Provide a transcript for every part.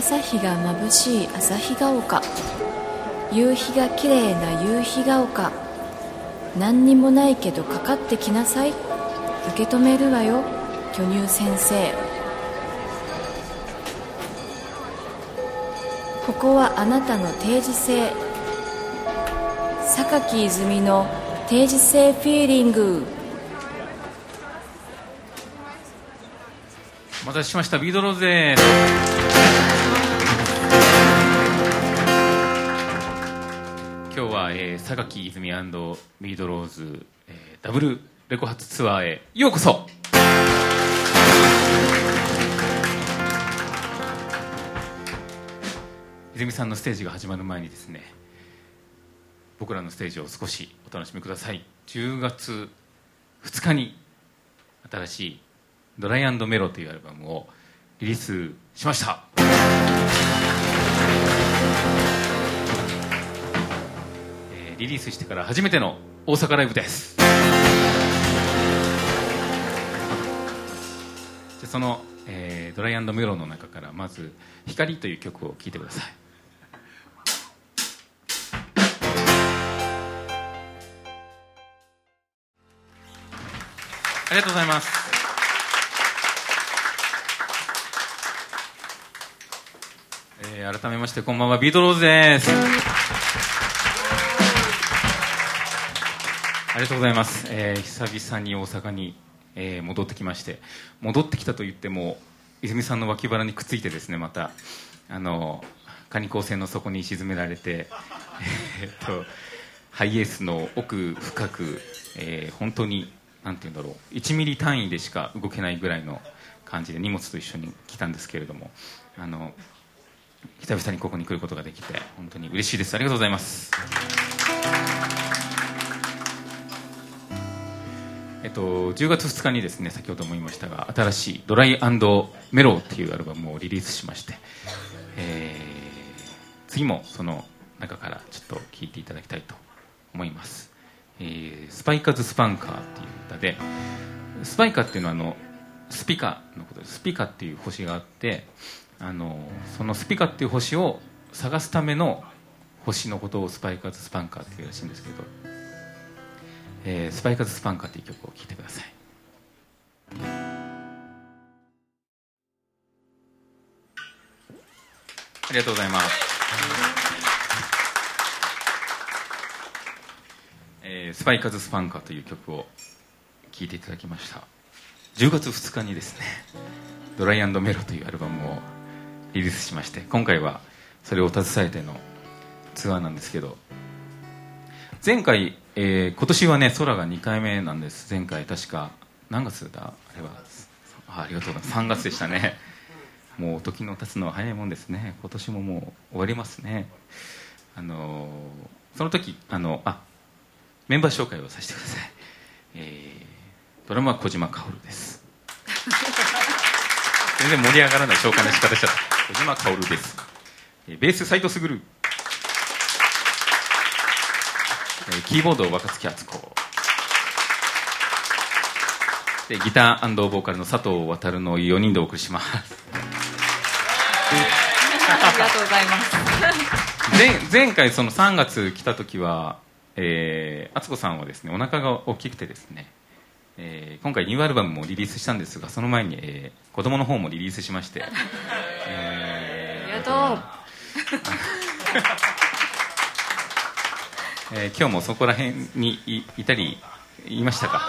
朝日が眩しい朝日が丘。夕日が綺麗な夕日が丘。何にもないけどかかってきなさい。受け止めるわよ巨乳先生。ここはあなたの定時性榊泉の定時性フィーリング。お待たせしました。ビートローズです。は、えー、榊泉ビートローズ、えー、ダブルレコ発ツアーへようこそ。泉さんのステージが始まる前にですね僕らのステージを少しお楽しみください。10月2日に新しい「ドライメロ」というアルバムをリリースしました。リリースしてから初めての大阪ライブです。じゃその、えードライメロの中からまず「光」という曲を聴いてください。ありがとうございます。えー改めましてこんばんはビートローズです。りがとうございます、えー久々に大阪に、えー戻ってきまして戻ってきたと言っても泉さんの脇腹にくっついてですねまたあのカニ光線の底に沈められて えーっとハイエースの奥深く、えー本当になんて言うんだろう1ミリ単位でしか動けないぐらいの感じで荷物と一緒に来たんですけれどもあの久々にここに来ることができて本当に嬉しいです。ありがとうございます。えっと、10月2日にですね先ほども言いましたが新しい「ドライメロ」っていうアルバムをリリースしまして、えー次もその中からちょっと聴いていただきたいと思います、えースパイカーズ・スパンカーっていう歌でスパイカーっていうのはあのスピカのことです。スピカっていう星があってあのそのスピカっていう星を探すための星のことをスパイカーズ・スパンカーっていうらしいんですけど、えースパイカーズ・スパンカーっていう曲を聴いてください。ありがとうございます、えースパイカーズ・スパンカーという曲を聴いていただきました。10月2日にですね「ドライメロ」というアルバムをリリースしまして今回はそれを携えてのツアーなんですけど前回、えー今年はね空が2回目なんです。前回確か。何月だあれは。あありがとうございます。3月でしたね。もう時の経つのは早いもんですね。今年ももう終わりますね。あのーその時あのあメンバー紹介をさせてください、えードラムは小島薫です。全然盛り上がらない紹介の仕方しちゃった。小島薫です、えベース斉藤卓えーキーボード若月敦子。でギターボーカルの佐藤航の4人でお送りします。ありがとうございます。前前回その3月来た時は、えー、敦子さんはですねお腹が大きくてですね、えー今回ニューアルバムもリリースしたんですがその前に、えー子供の方もリリースしまして、えーありがとうえー今日もそこら辺にいいたりいましたか？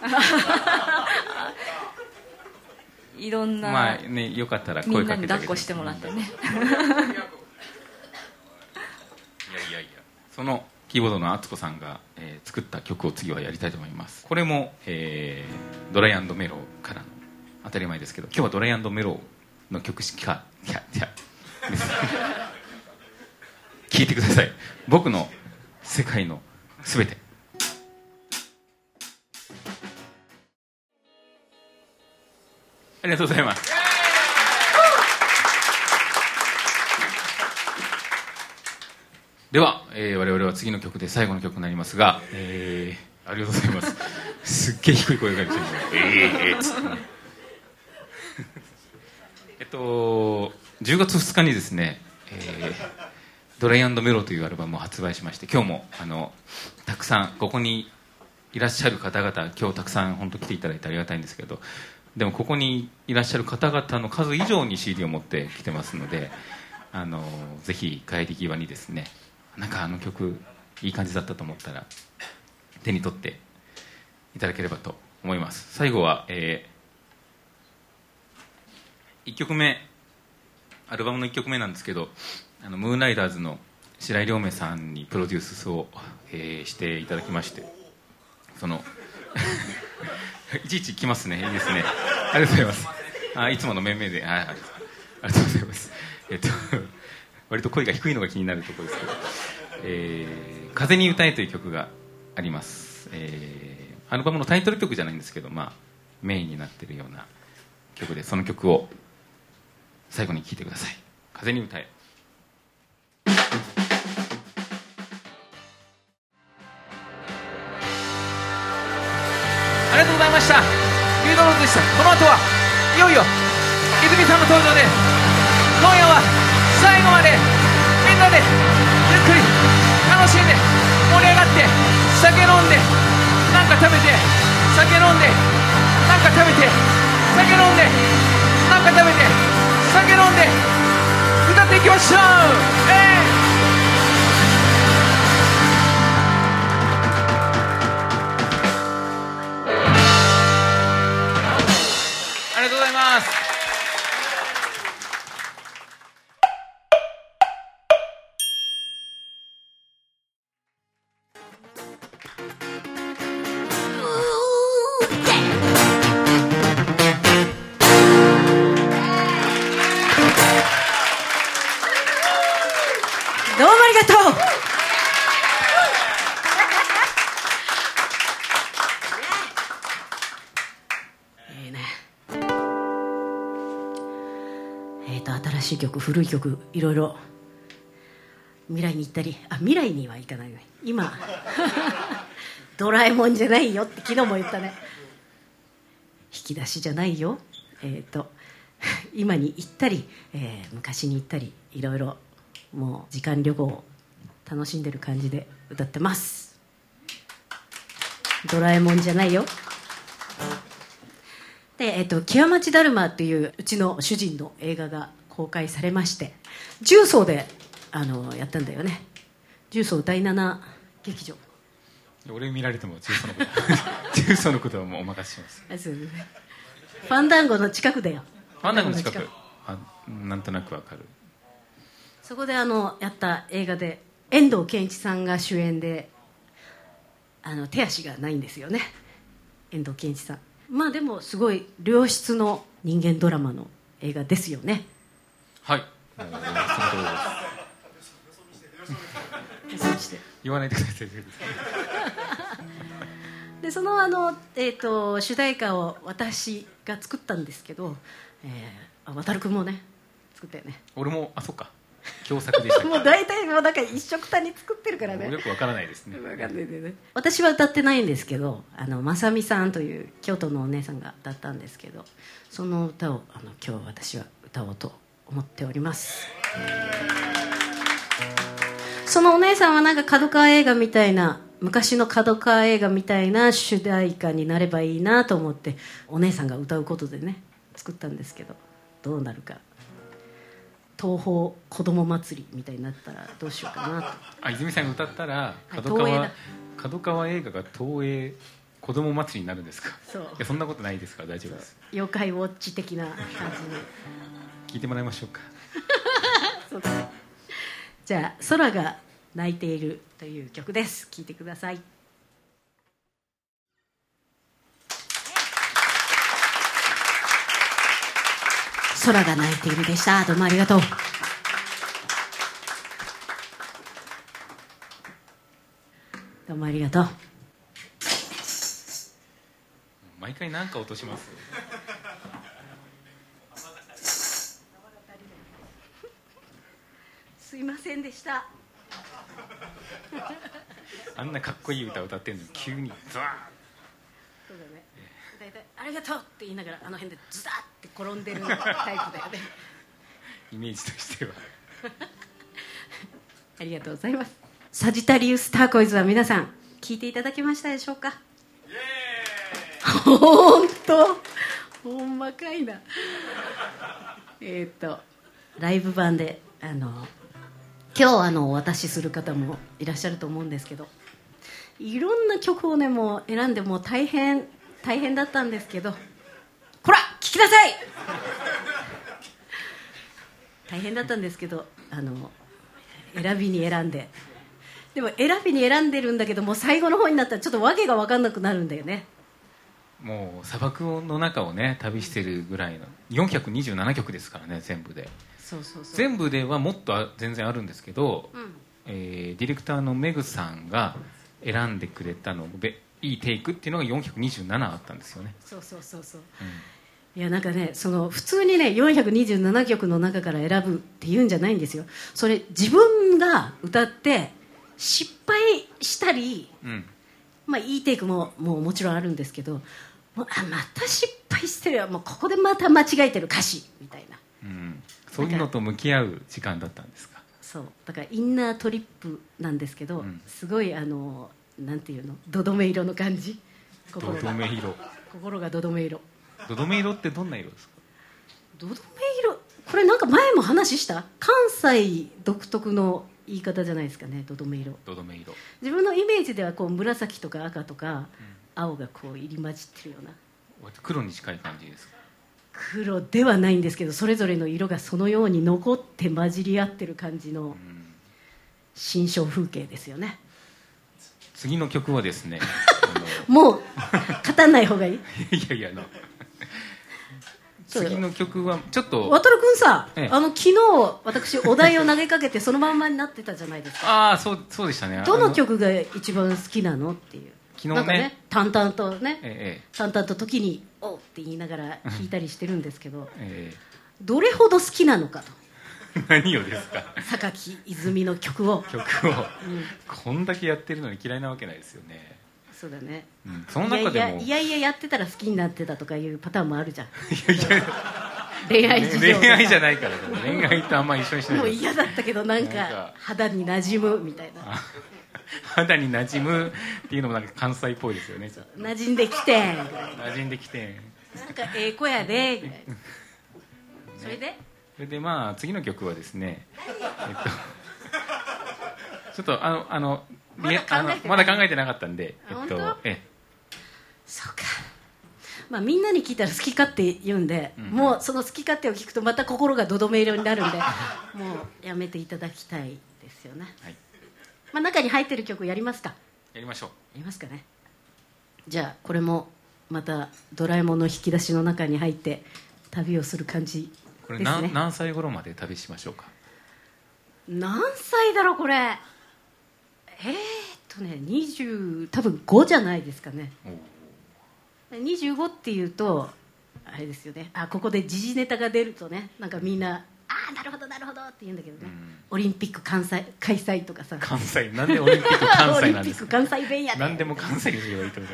いろんな、まあねよかったらみ声かけてもらってね。いやいやいや。そのキーボードの敦子さんが、えー作った曲を次はやりたいと思います。これも、えードライメロからの当たり前ですけど今日はドライメロの曲しかいやいやです聞いてください。僕の世界のすべて。ありがとうございます。では、えー我々は次の曲で最後の曲になりますが、えー。ありがとうございます。すっげえ低い声が出てる。えー。えーえっと10月2日にですね、えー、ドライメロというアルバムを発売しまして今日もあのたくさんここにいらっしゃる方々今日たくさん本当来ていただいてありがたいんですけどでもここにいらっしゃる方々の数以上に CD を持ってきてますのであのぜひ帰り際にですねなんかあの曲いい感じだったと思ったら手に取っていただければと思います。最後は、えー、1曲目アルバムの1曲目なんですけどあのムーンライダーズの白井亮明さんにプロデュースを、えー、していただきましてその いちいち来ますね。いいですね。ありがとうございます。あいつもの面々で。あありがとうございます。えっと割と声が低いのが気になるところですけど「えー、風に歌え」という曲があります、えー、アルバムのタイトル曲じゃないんですけど、まあ、メインになってるような曲でその曲を最後に聴いてください「風に歌え」がとうございました。ユードローズでしたこの後はいよいよ泉さんの登場で今夜は最後までみんなでゆっくり楽しんで盛り上がって酒飲んでなんか食べて酒飲んでなんか食べて酒飲んでなんか食べて酒飲んで歌っていきましょう、えー曲古い曲いろいろ未来に行ったりあ未来には行かない今 ドラえもんじゃないよって昨日も言ったね。引き出しじゃないよ。えっ、と今に行ったり、えー昔に行ったりいろいろもう時間旅行を楽しんでる感じで歌ってます。ドラえもんじゃないよ。で、えっと「極町だるま」っていううちの主人の映画が公開されまして重曹であのやったんだよね。重曹第7劇場。俺見られても重曹のこと 重曹のことはもうお任せします。ファンダンゴの近くだよ。ファンダンゴの近く。あなんとなくわかる。そこであのやった映画で遠藤憲一さんが主演であの手足がないんですよね。遠藤憲一さん。まあでもすごい良質の人間ドラマの映画ですよねはい。その通りですそして言わない。でくださいでそのあの、えー、と主題歌を私が作ったんですけど、えー、あ渡君もね作ったよね。俺もあそっか。共作でした。もう大体もうなんか一緒くたに作ってるからね。よくわからないですね。わかんないでね。私は歌ってないんですけどあのま美さんという京都のお姉さんが歌ったんですけどその歌をあの今日私は歌おうと思っております。そのお姉さんはなんか角川映画みたいな昔の角川映画みたいな主題歌になればいいなと思ってお姉さんが歌うことでね作ったんですけどどうなるか。東宝子ども祭りみたいになったらどうしようかなと。あ泉さんが歌ったらい角川、東映だ。角川映画が東映子供祭りになるんですか？そう。いやそんなことないですから大丈夫です。妖怪ウォッチ的な感じに聞いてもらいましょうか。そうだね。じゃあ「空が泣いている」という曲です。聴いてください。空が泣いているでした。どうもありがとう。どうもありがとう。毎回何か落としますすいませんでした。あんなかっこいい歌歌ってんのに急に。ザワそうだね。大体「ありがとう」って言いながらあの辺でズダって転んでるタイプだよね。イメージとしては。ありがとうございます。サジタリウスターコイズは皆さん聞いていただけましたでしょうか？本当？ほんまかいな。えっとライブ版であの今日あのお渡しする方もいらっしゃると思うんですけどいろんな曲をねもう選んでもう大変大変だったんですけどこら聞きなさい!大変だったんですけどあの選びに選んで。でも選びに選んでるんだけども最後の方になったらちょっと訳が分かんなくなるんだよね。もう砂漠の中をね旅してるぐらいの427曲ですからね全部で。全部ではもっとあ全然あるんですけど、うん。えーディレクターのメグさんが選んでくれたのべいいテイクっていうのが427あったんですよね、そうそうそうそう。うん。いやなんかねその普通にね427曲の中から選ぶっていうんじゃないんですよ。それ自分が歌って失敗したりうん。まあいいテイクももうもちろんあるんですけどもうあまた失敗してるよ。もうここでまた間違えてる歌詞みたいな。うん、そういうのと向き合う時間だったんですか？そう。だからインナートリップなんですけど、うん。すごいあのなんていうの？どどめ色の感じ。ど心が。どめ色。心がどどめ色。どどめ色ってどんな色ですか？どどめ色？これなんか前も話した？関西独特の言い方じゃないですかねどどめ色。どどめ色。自分のイメージではこう紫とか赤とか青がこう入り混じってるような。黒に近い感じですか？黒ではないんですけどそれぞれの色がそのように残って混じり合ってる感じのうん。新象風景ですよね。次の曲はですね あもう語んない方がいい？のいやいやあの次の曲はちょっと渡君さ、ええ。あの昨日私お題を投げかけてそのまんまになってたじゃないですか。ああそうそうでしたね。どの曲が一番好きなのっていう昨日ね。なんかね淡々とねえ淡々と時に「おう」って言いながら 弾いたりしてるんですけどええ。どれほど好きなのかと。え 何をですか？榊泉の曲を、曲を。こんだけやってるのに嫌いなわけないですよね、そうだね。うん、その中でも。いやいやいやってたら好きになってたとかいうパターンもあるじゃん。いやいや。恋愛 恋愛じゃないから恋愛とあんま一緒にしないで。もう嫌だったけどなんかなんか。肌に馴染むみたいな肌に馴染むっていうのもなんか関西っぽいですよね馴染んできてん。馴染んできてなんかええ子やでぐらいそれで？それでまあ次の曲はですねえっと ちょっとあのあのまだ考えてない？あのまだ考えてなかったんでえっとえそうか。まあみんなに聞いたら好き勝手言うんで、うん。もうその好き勝手を聞くとまた心がどどめ色になるんでもうやめていただきたいですよね、はいまあ、中に入ってる曲やりますか。やりましょう。やりますかね。じゃあこれもまた「ドラえもん」の引き出しの中に入って旅をする感じこれですね。何何歳頃まで旅しましょうか？何歳だろうこれ。えー、っとね20多分5じゃないですかね。お25っていうとあれですよね。あここで時事ネタが出るとねなんかみんな「ああなるほどなるほど」って言うんだけどね、うん。オリンピック関西開催とかさ。関西なんでオリンピック関西なんですか？オリンピック関西弁やで。何でも関西にすればいいと思う。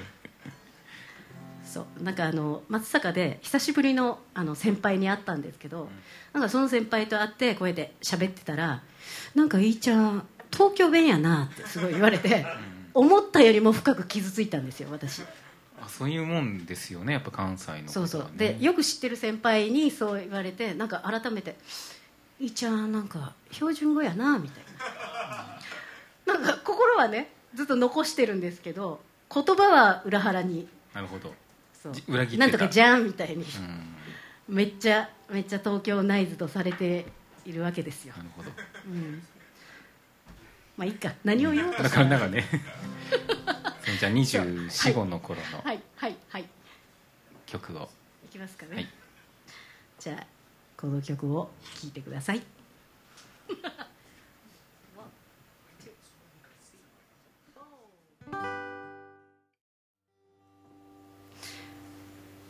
そう。なんかあの松坂で久しぶりのあの先輩に会ったんですけど、なんかその先輩と会ってこうやって喋ってたら「なんかいいちゃん東京弁やな」ってすごい言われて、思ったよりも深く傷ついたんですよ私。あそういうもんですよねやっぱ関西のね。そうそう。でよく知ってる先輩にそう言われてなんか改めて「いいちゃんなんか標準語やな」みたいな。なんか心はねずっと残してるんですけど言葉は裏腹に。なるほど。そう。じ裏切ってた。なんとかじゃんみたいに、うん。めっちゃめっちゃ東京ナイズとされているわけですよ、なるほど。うん、まあいいか。何を言おうと なしたか。なかねじゃあ24、5の頃のはいはいはい。曲を。いきますかね、はい。じゃあこの曲を聴いてください。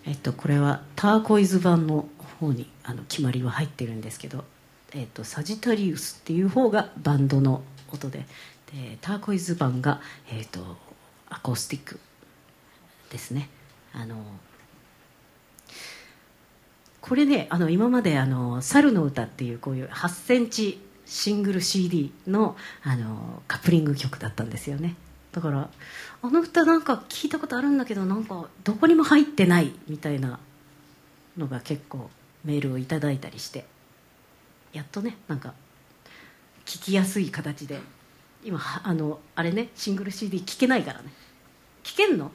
えっとこれはターコイズ版の方にあの決まりは入ってるんですけど、えっと、サジタリウスっていう方がバンドの音ででターコイズ版が、えっと、アコースティックですね。あのこれねあの今まであの「猿の歌」っていうこういう8センチシングル CD のあのカップリング曲だったんですよね。だからあの歌なんか聞いたことあるんだけどなんかどこにも入ってないみたいなのが結構メールをいただいたりしてやっとねなんか聞きやすい形で今はあのあれねシングル CD 聞けないからね。聞けんの？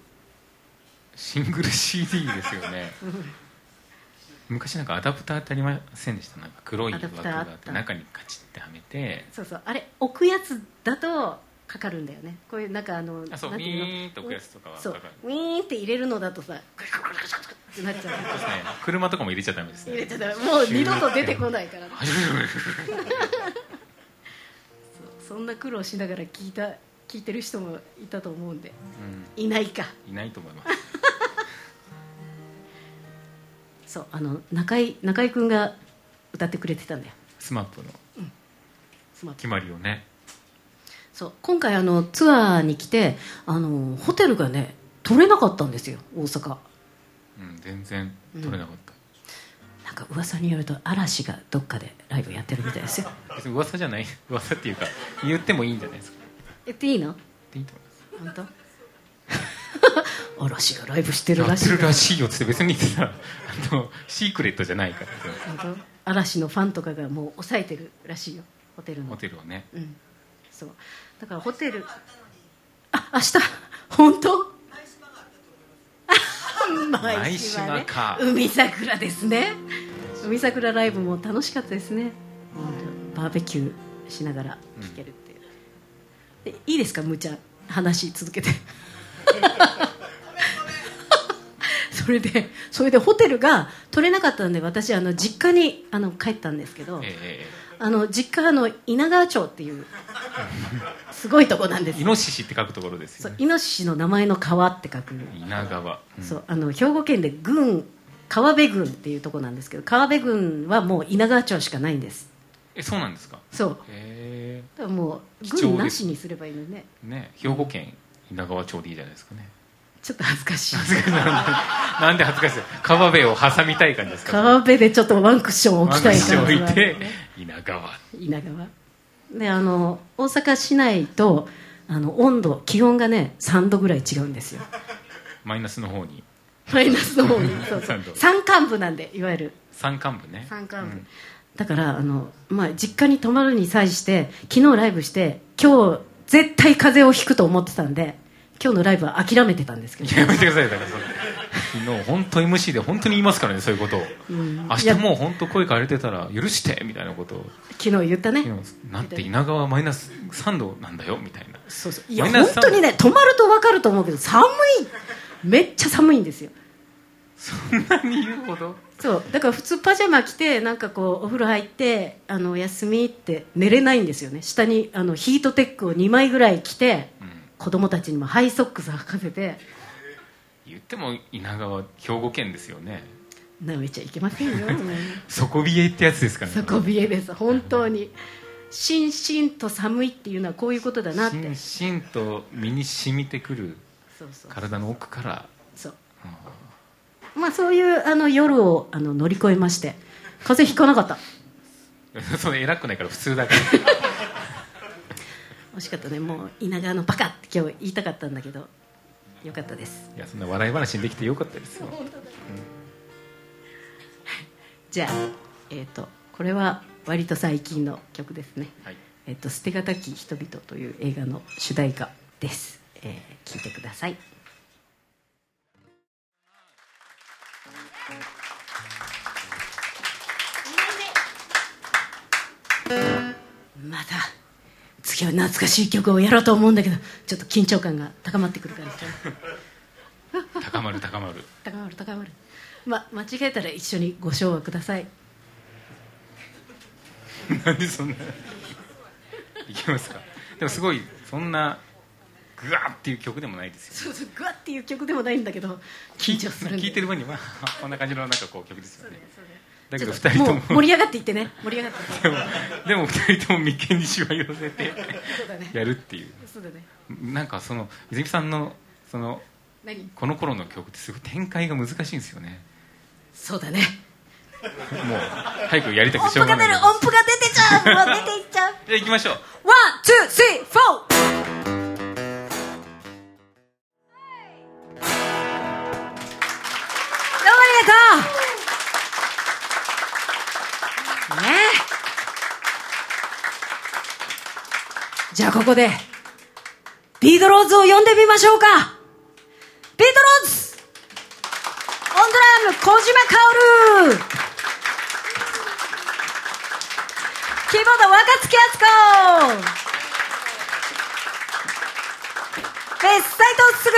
シングル CD ですよね。昔なんかアダプターってありませんでした？なんか黒い枠があって中にカチッてはめて。そうそう。あれ置くやつだとかかるんだよね。こういうなんかあのあそうウィなんていうの？ーンと置くやつとかはそう。ウィーンって入れるのだとさグリグリグリグリってなっちゃう。そうですね。車とかも入れちゃダメですね。入れちゃダメ。もう二度と出てこないから そんな苦労しながら聞いた聞いてる人もいたと思うんで。ういないか。んいないと思います。そうあの中井中居君が歌ってくれてたんだよ。 SMAPの。 SMAP。決まりをね。そう今回あのツアーに来てあのホテルがね取れなかったんですよ大阪。うん全然取れなかった、なんか噂によると嵐がどっかでライブやってるみたいですよ。別に噂じゃない。噂っていうか言ってもいいんじゃないですか。言っていいの？言っていいと思います本当？嵐がライブしてるやってらしいるらしいよって別にさあのシークレットじゃないから。本当？嵐のファンとかがもう抑えてるらしいよ。ホテルの。ホテルをね。うん。そう。だからホテルあ明日。本当？舞島か。海桜ですね。海桜ライブも楽しかったですね。本当バーベキューしながら聴けるっていう、でいいですか？むーちゃん話続けて。それでそれでホテルが取れなかったんで私あの実家にあの帰ったんですけど、えあの実家の稲川町っていうすごいとこなんです。えイノシシって書くところですよね。そうイノシシの名前の川って書く、稲川、うん。そうあの兵庫県で郡川辺郡っていうとこなんですけど川辺郡はもう稲川町しかないんです。えそうなんですか？そう。へだからもう郡なしにす。ればいいのにね。えね兵庫県稲川町でいいじゃないですかね。ちょっと 恥ずかしい。なんで恥ずかしい？川辺を挟みたい感じですか？川辺でちょっとワンクッション置きたい感じワンクッションは置いて稲川。稲川。であの大阪市内とあの温度気温がね3度ぐらい違うんですよ。マイナスの方に。マイナスの方に。そうそう。山間部なんでいわゆる。山間部ね。山間部、うん。だからあの、まあ、実家に泊まるに際して昨日ライブして今日絶対風邪をひくと思ってたんで今日のライブは諦めてたんですけど。やめてくださいだからそれ昨日本当 MC で本当に言いますからねそういうことを、ん。明日もう本当声かれてたら許してみたいなこと。を昨日言ったね。なんて稲川マイナス3度なんだよみたいな。そうそう。いや本当にね泊まると分かると思うけど寒い。めっちゃ寒いんですよ。そんなに言うほど？そう。だから普通パジャマ着てなんかこうお風呂入ってあのお休みって寝れないんですよね。下にあのヒートテックを2枚ぐらい着てうん。子供たちにもハイソックス履かせて言っても稲川兵庫県ですよね。なめちゃいけませんよ。底冷えってやつですからね。底冷えです。本当に。しんしんと寒いっていうのはこういうことだなって。しんしんと身に染みてくる体の奥から。そう。まあそういうあの夜をあの乗り越えまして風邪ひかなかった。それ偉くないから普通だから。惜しかったね。もう稲川のバカって今日言いたかったんだけどよかったです。いやそんな笑い話にできてよかったですよ。じゃあえっ、とこれは割と最近の曲ですね。はい「えっと捨てがたき人々」という映画の主題歌です、えー、聞いてください。また次は懐かしい曲をやろうと思うんだけどちょっと緊張感が高まってくるから。さ高まる高まる。高まる高まる。ま間違えたら一緒にご唱和ください。なんでそんな。いきますか？でもすごいそんなグワーっていう曲でもないですよ。そうそうグワっていう曲でもないんだけど緊張する聞いてる分にはこんな感じのなんかこう曲ですよね。だけどちょっと2人とも。盛り上がっていってね。盛り上がっていって。でもでも2人とも眉間にしわ寄せてやるっていう。そうだね。なんかその泉さんのその何？この頃の曲ってすごい展開が難しいんですよね。そうだね。もう早くやりたくしょうがない。音符が出る音符が出てちゃう。もう出ていっちゃう。じゃあ行きましょう。 One, two, three, four.どうもありがとうねえじゃあここで、ビートローズを呼んでみましょうか。ビートローズ! on drum、小島薫。キーボード若槻敦子。ベース斉藤卓。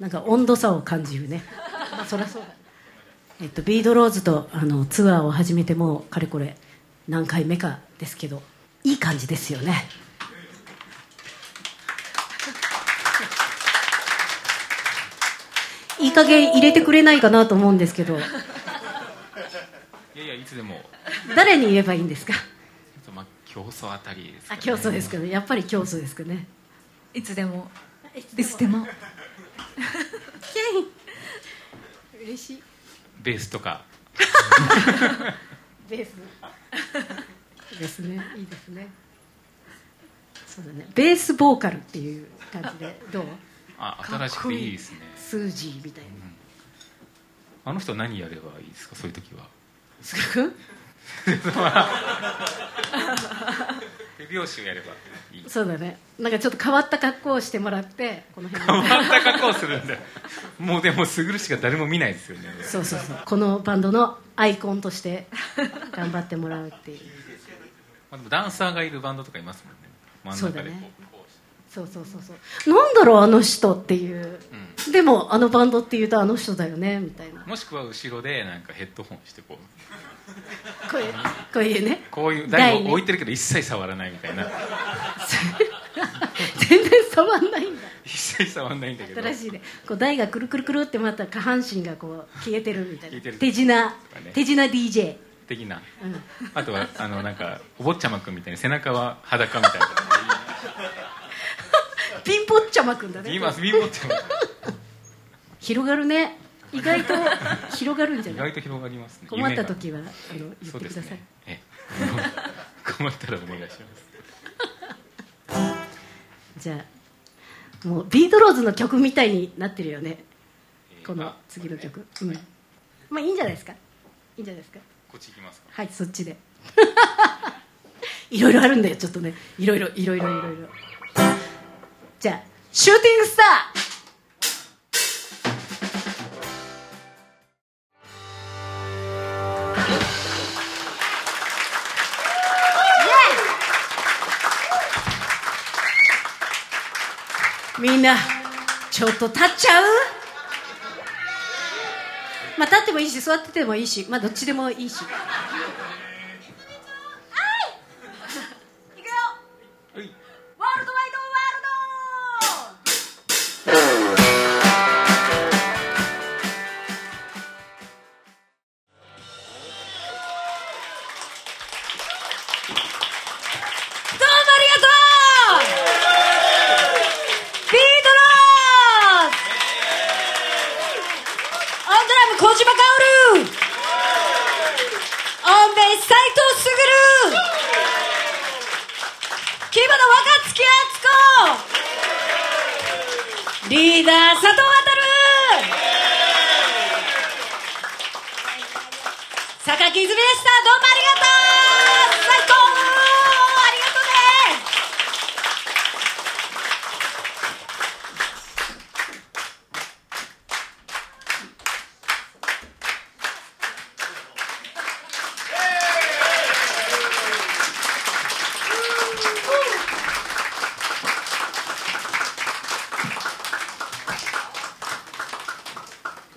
なんか温度差を感じるね。まあそりゃそうだ。えっとビードローズとあのツアーを始めてもうかれこれ何回目かですけどいい感じですよね。いい加減入れてくれないかなと思うんですけど。いやいやいつでも。誰に言えばいいんですか？まあ競争あたりですかね。あ競争ですかね。やっぱり競争ですかね。いつでも。いつでも。嬉しいベースとか。ベース。ですね。いいですね。そうだね。ベースボーカルっていう感じでどう？あ新しくていいですね。スージーみたいな。あの人何やればいいですか？そういう時は。すく？手拍子をやればいい。そうだね。なんかちょっと変わった格好をしてもらってこの辺。変にわった格好をするんだ。よもうでもすぐるしか誰も見ないですよね。そうそうそう。このバンドのアイコンとして頑張ってもらうっていう。まあ、でもダンサーがいるバンドとかいますもんね。真ん中でこうそうそうそうそう。なんだろうあの人っていう、うでもあのバンドっていうとあの人だよねみたいな。もしくは後ろでなんかヘッドホンしてこう。こういうこういうねこういう台置いてるけど一切触らないみたいな。全然触んないんだ。一切触んないんだけど。新しいね。こう台がくるくるくるってまた下半身がこう消えてるみたいな。手品。ね。手品 DJ 的なうん。あとはあのなんかお坊ちゃまくんみたいに背中は裸みたいな ピンポッチャマくんだね。今ビーボッチャマ広がるね。意外と広がるんじゃない？意外と広がりますね。困った時はあの言ってください、ねええ困ったらお願いします。じゃあもうビートローズの曲みたいになってるよね。えーこのあ次の曲。うん。まあいいんじゃないですか？いいんじゃないですか？こっち行きますか。はいそっちで。いろいろあるんだよちょっとね。いろいろいろいろいろいろじゃあシューティングスター。みんなちょっと立っちゃう？まあ立ってもいいし座っててもいいしまあどっちでもいいし。キーボード若槻敦子リーダー佐藤航榊泉でした。どうもありがとう最高ありがとうね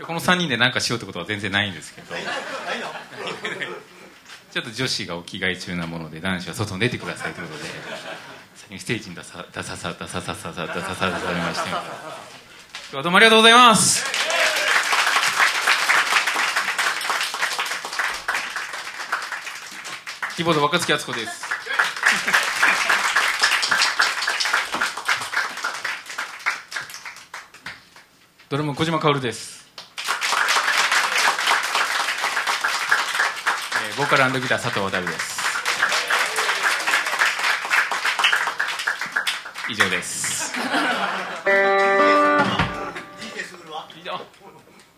この3人で何かしようってことは全然ないんですけど。ちょっと女子がお着替え中なもので男子は外に出てくださいということで。先にステージに出さ出ささ出ささ出ささ出さされまして今日はどうもありがとうございますキーボード若槻敦子ですドラム小島薫です、えーボーカルギター佐藤渡です。以上です。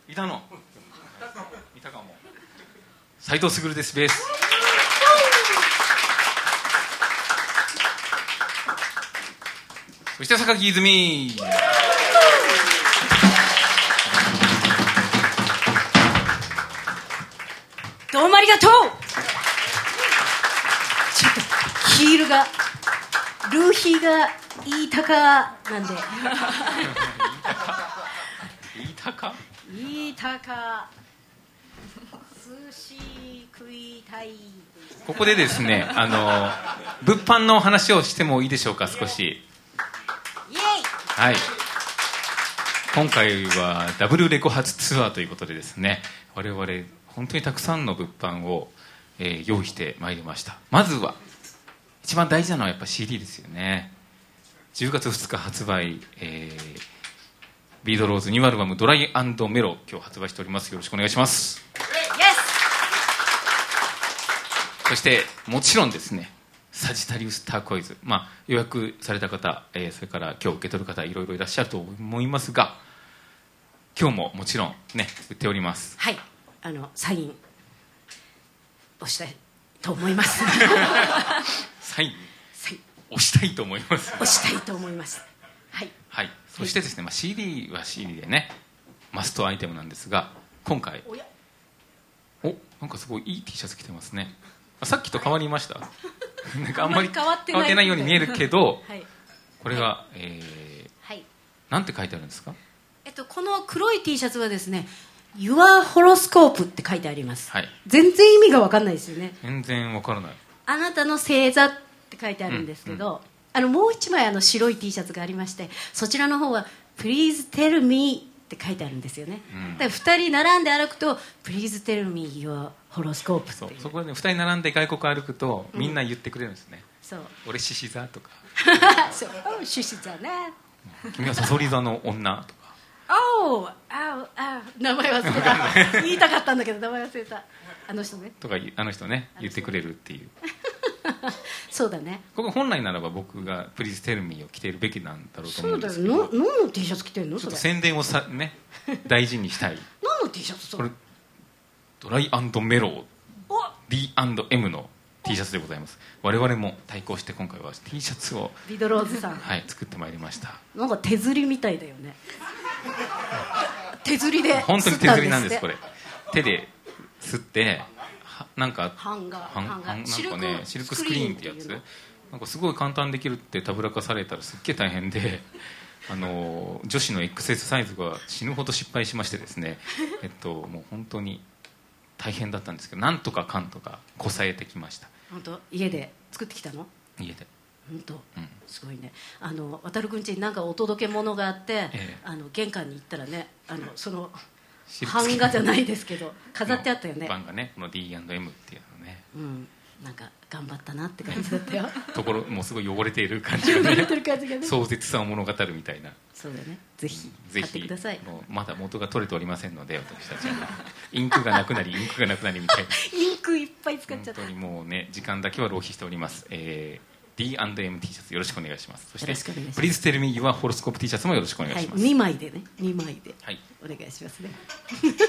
いたの？いたかも。斉藤卓ですベース。そして榊泉りがとう。ちょっとヒールがルーヒーがいい高なんで。いたかいい高寿司食いたいここでですねあの物販の話をしてもいいでしょうか少し。イエイ。はい。今回はダブルレコ発ツアーということでですね我々本当にたくさんの物販を、えー用意してまいりました。まずは一番大事なのはやっぱ CD ですよね。10月2日発売、えービードローズニューアルバム「ドライメロ」今日発売しております。よろしくお願いします。そしてもちろんですねサジタリウスターコイズ、まあ、予約された方、えーそれから今日受け取る方いろいろいらっしゃると思いますが今日ももちろんね売っております。スはいあのサインをしたいと思います。サイン？サイン。押したいと思います。をしたいと思います。はい。はい。そしてですね、まあ、CD は CD でねマストアイテムなんですが今回おなんかすごいいい T シャツ着てますね。あさっきと変わりました。なんかあんまり変わってないように見えるけどはいこれが、えー、はい。なんて書いてあるんですか？えっとこの黒い T シャツはですね「Your Horoscope」って書いてあります、はい。全然意味が分かんないですよね。全然わからない。あなたの星座って書いてあるんですけど、あのもう一枚あの白い T シャツがありましてそちらの方は「Please tell me」って書いてあるんですよね、うん。だから2人並んで歩くと「Please tell me your horoscope」そそこでね2人並んで外国歩くとみんな言ってくれるんですね、そう。俺獅子座とか。そう「獅子座ね」君はさそり座の女とかおーあーあー名前忘れた。言いたかったんだけど名前忘れた。あの人ね。とかあの人ね言ってくれるっていう。そうだね。ここ本来ならば僕が「プリーズテルミーを着ているべきなんだろうと思そうだようんですけど。の何の T シャツ着てんの？ちょっと宣伝をさね大事にしたい。何の T シャツ？それ。これドライメロお D&M の T シャツでございます。我々も対抗して今回は T シャツを、ビドローズさん。はい、作ってまいりました。なんか手刷りみたいだよね手刷りで本当に手刷りなんですこれ。手で吸ってはなんかハンガーなんかねシシルクスクリーンってやつ？なんかすごい簡単にできるってたぶらかされたらすっげえ大変であの女子の XS サイズが死ぬほど失敗しましてですね。えっともう本当に大変だったんですけどなんとかかんとかこさえてきました。本当？家で作ってきたの？家で。本当、うん。すごいね。あの渡るくん家になんかお届け物があって、ええ。あの玄関に行ったらねあのその版画じゃないですけど飾ってあったよね。版がね。この D&M っていうのね。うん。なんか頑張ったなって感じだったよ。ところもうすごい汚れている感じがね。てる感じがね。壮絶さを物語るみたいな。そうだね。ぜひぜ買ってひください。もうまだ元が取れておりませんので私たちは。インクがなくなりインクがなくなりみたいな。インクいっぱい使っちゃった。本当にもうね時間だけは浪費しております、えー D&M T シャツよろしくお願いします。そしてプリーズテルミーはホロスコープ T シャツもよろしくお願いはいします、2枚でね。2枚ではい、お願いしますね。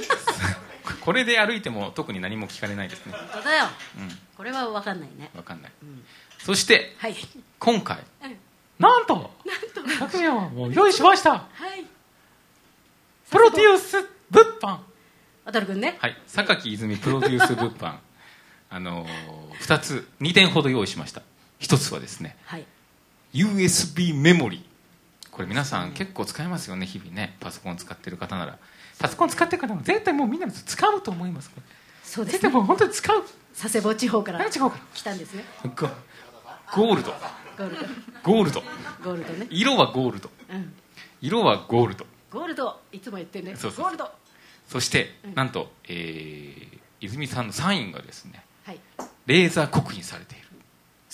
これで歩いても特に何も聞かれないですね。本当だよ。うん。これは分かんないね。わかんない、ん。そしてはい。今回うんなんと。匠はもう用意しました。はい。プロデュース物販。渡るくんね。はい。榊泉プロデュース物販。あのー、2つ2点ほど用意しました1つはですねはい。USB メモリー。これ皆さん結構使いますよね日々ね。パソコン使ってる方なら。パソコン使ってる方も絶対もうみんな使うと思います。そうですね。絶対もう本当に使う。佐世保地方から何違うか来たんですね。ゴゴールド。ゴールド。ゴールド。ゴールドね。色はゴールド。うん。色はゴールド。ゴールド。いつも言ってるね。そうそうそう。ゴールド。そして、うん。なんと、えー泉さんのサインがですねはい。レーザー刻印されている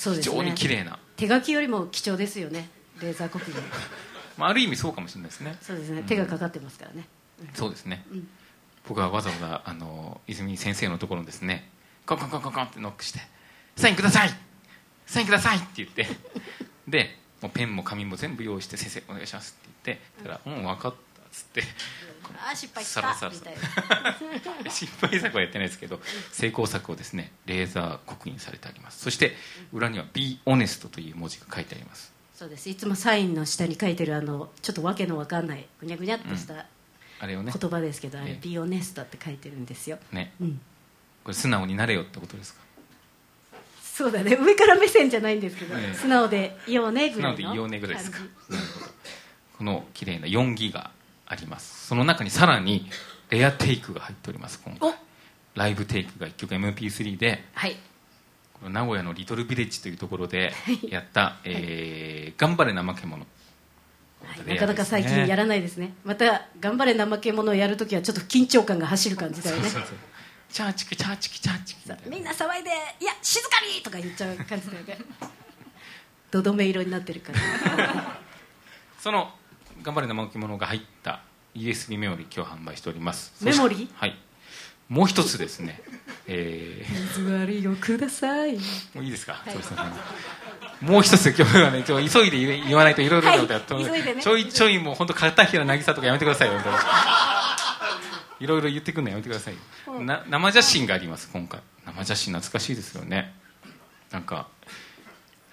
そうですね。非常に綺麗な。手書きよりも貴重ですよね。レーザーコピーのまあ、ある意味そうかもしれないですね。そうですね。手がかかってますからね。そうですね、ん。僕はわざわざあの泉先生のところにですね。コンコンコンコンコンってノックして「サインください!サインください!」って言って。でもうペンも紙も全部用意して「先生お願いします」って言って。たら「うん分かった」っつってああ失敗した。みたいな。失敗作はやってないですけど成功作をですねレーザー刻印されてあります。そして裏には「Be Honest」という文字が書いてあります。そうです。いつもサインの下に書いてるあのちょっとわけのわかんないぐにゃぐにゃっとしたあれをね。言葉ですけど、あれええ「ビオネスト」って書いてるんですよ、ね。うん、これ素直になれよってことですか？そうだね。上から目線じゃないんですけど、ええ。素直でいようね素ぐらいの直でいいよねぐらいですか？この綺麗な4ギガあります。その中にさらにレアテイクが入っております今回。お。ライブテイクが1曲 MP3 ではい。名古屋のリトルビレッジというところでやった「えー頑張れ怠け者」はい。なかなか最近やらないですね。また頑張れ怠け者をやるときはちょっと緊張感が走る感じだよね。そうそうそう。チャーチキチャーチキチャーチキみんな騒いで「いや静かに!」とか言っちゃう感じだよね。どどめ色になってるから その「頑張れ怠け者」が入った USB メモリ今日販売しております。メモリ？そしてはい。もう一つですね。えー水割りをください。もういいですか、いそうですね。もう一つ今日はねちょ急いで言わないといろいろなことやって、はい。ね。ちょいちょいもう本当片平渚とかやめてくださいよ。いろいろ言ってくるのやめてくださいよ。な生写真があります今回。生写真懐かしいですよね。なんか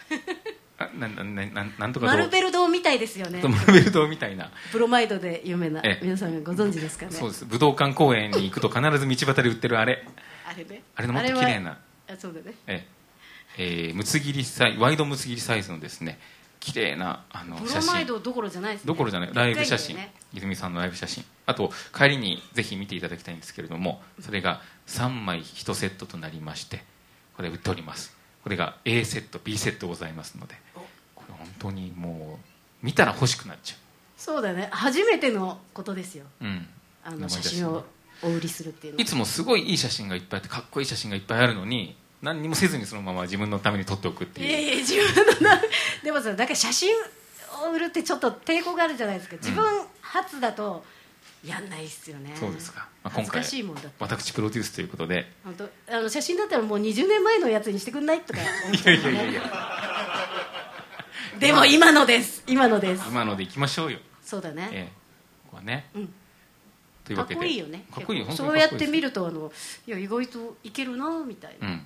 あなななななんとかマルベル堂みたいですよね。マルベル堂みたいな。ブロマイドで有名なええ。皆さんがご存知ですかね？そうです。武道館公園に行くと必ず道端で売ってるあれ。あれね？あれのもっと綺麗な。あそうだね。ええ。えー、むつ切りサイワイドむつ切りサイズのですね綺麗なあのブ写真。ロマイドどころじゃないですね。どころじゃない？ライブ写真、ね。泉さんのライブ写真。あと帰りにぜひ見ていただきたいんですけれどもそれが3枚1セットとなりましてこれ売っております。これが A セット B セットございますので本当にもう見たら欲しくなっちゃそうだね。初めてのことですよ。う、うん、あの生写真をお売りするっていうの。いつもすごいいい写真がいっぱいあってかっこいい写真がいっぱいあるのに何にもせずにそのまま自分のために撮っておくっていう。いやいや自分のなでもさだから写真を売るってちょっと抵抗があるじゃないですか。自分初だとやんないっすよね。そうですか、まあ、今回しいもんだって。私プロデュースということで。本当あの写真だったらもう20年前のやつにしてくんないとか思っいやいやいやいやでも今のです。今のです。今のでいきましょうよ。そうだね、ええ。ここはね、うん。というわけで。かっこいいよね。かっこいいそうやって見るとあのいや意外といけるなみたいな、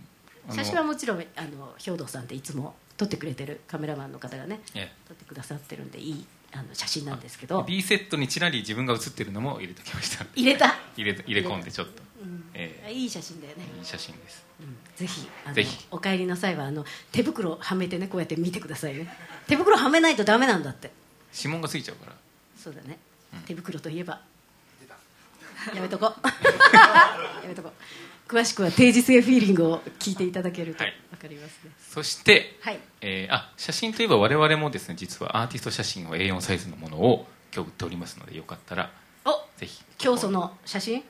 写真はもちろんあの兵藤さんっていつも撮ってくれてるカメラマンの方がねえ。撮ってくださってるんでいいあの写真なんですけえど。B セットにちらり自分が写ってるのも入れときました。入れた、入れ入れ込んでちょっと、うん。えいい写真だよね、えいい写真です。うん。ぜひあのぜひ。お帰りの際はあの手袋はめてねこうやって見てくださいね。手袋はめないとダメなんだって。指紋がついちゃうから。そうだね、うん。手袋といえば。やめとこ やめとこ詳しくは定時性フィーリングを聞いていただけるとはい。分かりますねそして、はい。えーあ写真といえば我々もですね実はアーティスト写真を A4 サイズのものを今日売っておりますのでよかったらおぜひ教祖の写真？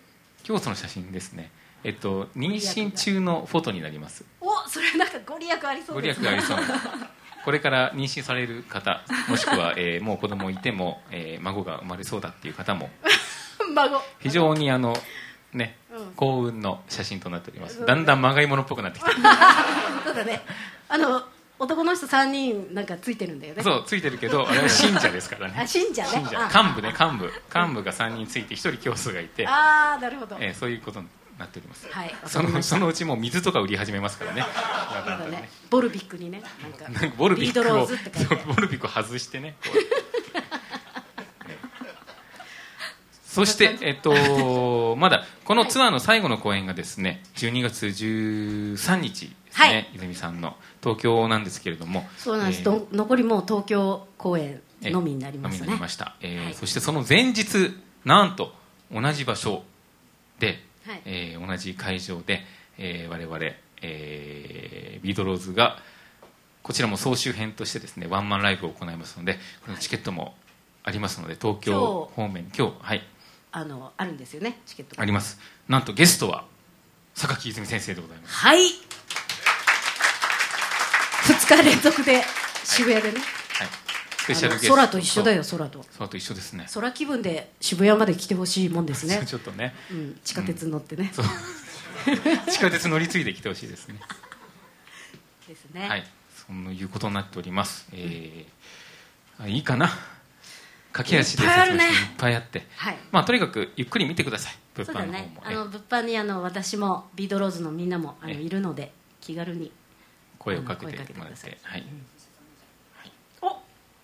今日その写真ですね。えっと妊娠中のフォトになります。おそれなんかご利益ありそうご利です益がありそう。な これから妊娠される方もしくは、えーもう子供いても、えー孫が生まれそうだっていう方も 孫。非常にあのね、うん。幸運の写真となっております。だんだんまがいものっぽくなってきて そうだね。あの男の人3人なんかついてるんだよね。そうついてるけどあれは信者ですからね。あ信者ね。信者。あ。幹部ね幹部。幹部が3人ついて1人教祖がいて、ああなるほど、えーそういうことになっております、はい。そのそのうちもう水とか売り始めますからね。そうだね。ボルビックにねなんか。ボルビックをボルビックを外してねこうそして、えっと、まだこのツアーの最後の公演がですね12月13日ですね、はい。泉さんの東京なんですけれども。そうなんです、えーと残りもう東京公演のみになりますね。のみになりました、えーはい。そしてその前日なんと同じ場所で、はい。えー同じ会場で、えー我々、えービートローズがこちらも総集編としてですねワンマンライブを行いますのでこのチケットもありますので東京方面に今日はいあのあるんですよねチケットが。あります。なんとゲストは榊泉先生でございます。はい。2日連続で渋谷でね、はい。スペシャルゲスト。空と一緒だよ空と。空と一緒ですね。空気分で渋谷まで来てほしいもんですね。ちょっとね。うん、地下鉄に乗ってね、そう。地下鉄乗り継いで来てほしいですね。ですね、はい。そういうことになっております。えーあいいかな駆け足でいっぱいあるね。いっぱいあって。はい。まあとにかくゆっくり見てください。物そうだ販の方も。ねあの物販にあの私もビードローズのみんなもあのええいるので気軽に声をかけてもらっください。てはい。お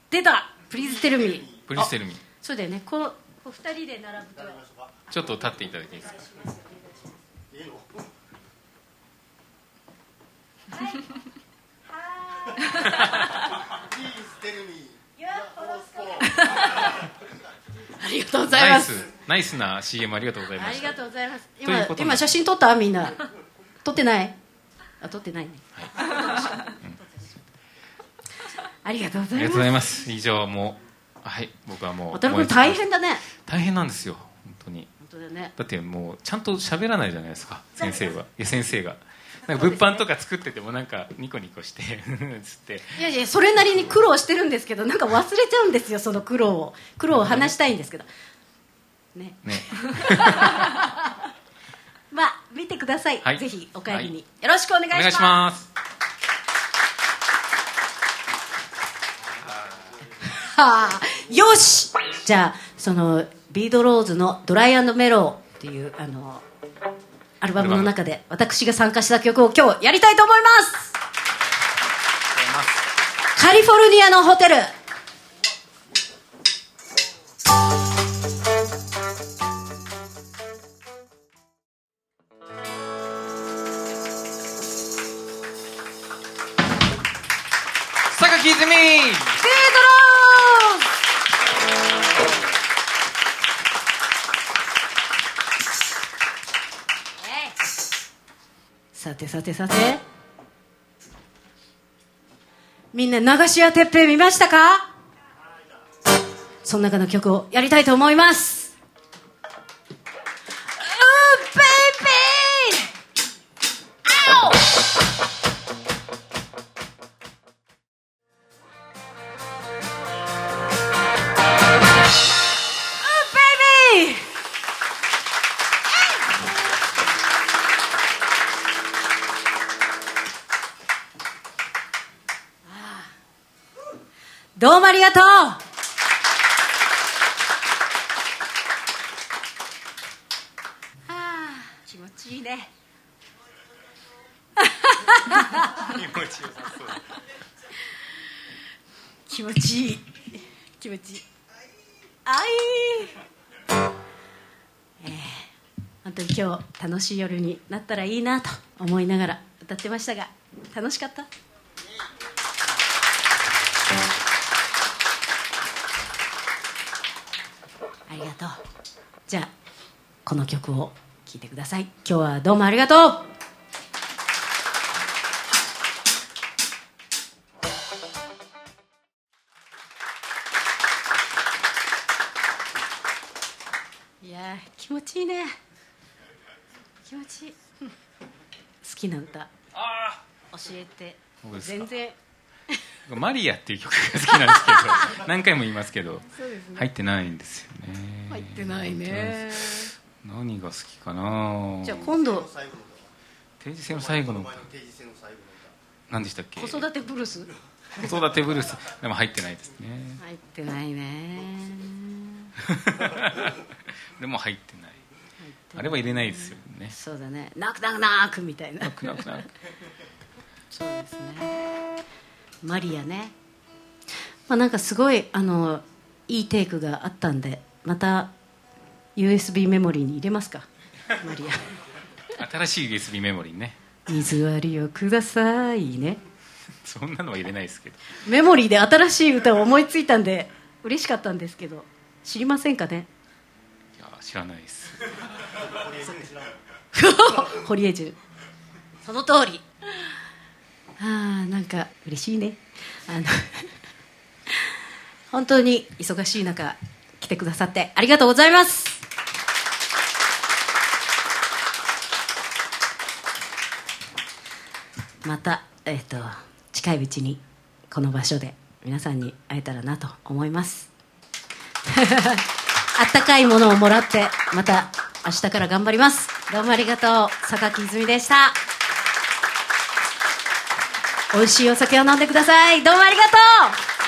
出た。プリーズテルミ。ープリステルミ。そうだよね。こうこう二人で並ぶと。ちょっと立っていただいていいですか？ありがとうございます。ナイスな CM ありがとうございました。ありがとうございます。ということで。今今写真撮った？みんな。撮ってないあ撮ってないね、ありがとうございます。ありがとうございます。以上もうはい。僕はもう渡辺君大変だね。大変なんですよ本当に。本当だよね。だってもうちゃんと喋らないじゃないですか先生は。いや先生がなんか物販とか作っててもなんかニコニコして つって。いやいやそれなりに苦労してるんですけどなんか忘れちゃうんですよその苦労を。苦労を話したいんですけど。ね。ね。まあ見てください、はい。ぜひお帰りに、はい。よろしくお願いします。はあ。よし！じゃあそのビードローズの「ドライメロー」っていうあのアルバムの中で私が参加した曲を今日やりたいと思います。カリフォルニアのホテルさてさて。みんな流し屋てっぺい見ましたか？その中の曲をやりたいと思います。気持ちよさそう。気持ちいい。気持ちいい。あい。えー本当に今日楽しい夜になったらいいなと思いながら歌ってましたが楽しかった？ありがとう。じゃあこの曲を聴いてください。今日はどうもありがとう。えて。全然。マリアっていう曲が好きなんですけど 何回も言いますけど入ってないんですよね。入ってないね。何が好きかな。じゃあ今度。定時制の最後の歌。何でしたっけ？子育てブルース？子育てブルース。でも入ってないですね。入ってないね。でも入ってない。あれは入れないですよね。そうだね。泣く泣く泣くみたいな。泣く泣く泣くそうですね。マリアね。まあなんかすごいあのいいテイクがあったんでまた USB メモリーに入れますか。マリア。新しい USB メモリーね。水割りをくださいね。そんなのは入れないですけど。メモリーで新しい歌を思いついたんで嬉しかったんですけど知りませんかね。いや知らないです。堀江中その通りあなんか嬉しいね。あの本当に忙しい中来てくださってありがとうございます。また、えーと、近いうちにこの場所で皆さんに会えたらなと思います。あったかいものをもらってまた明日から頑張ります。どうもありがとう。榊泉でした。美味しいお酒を飲んでください。どうもありがとう。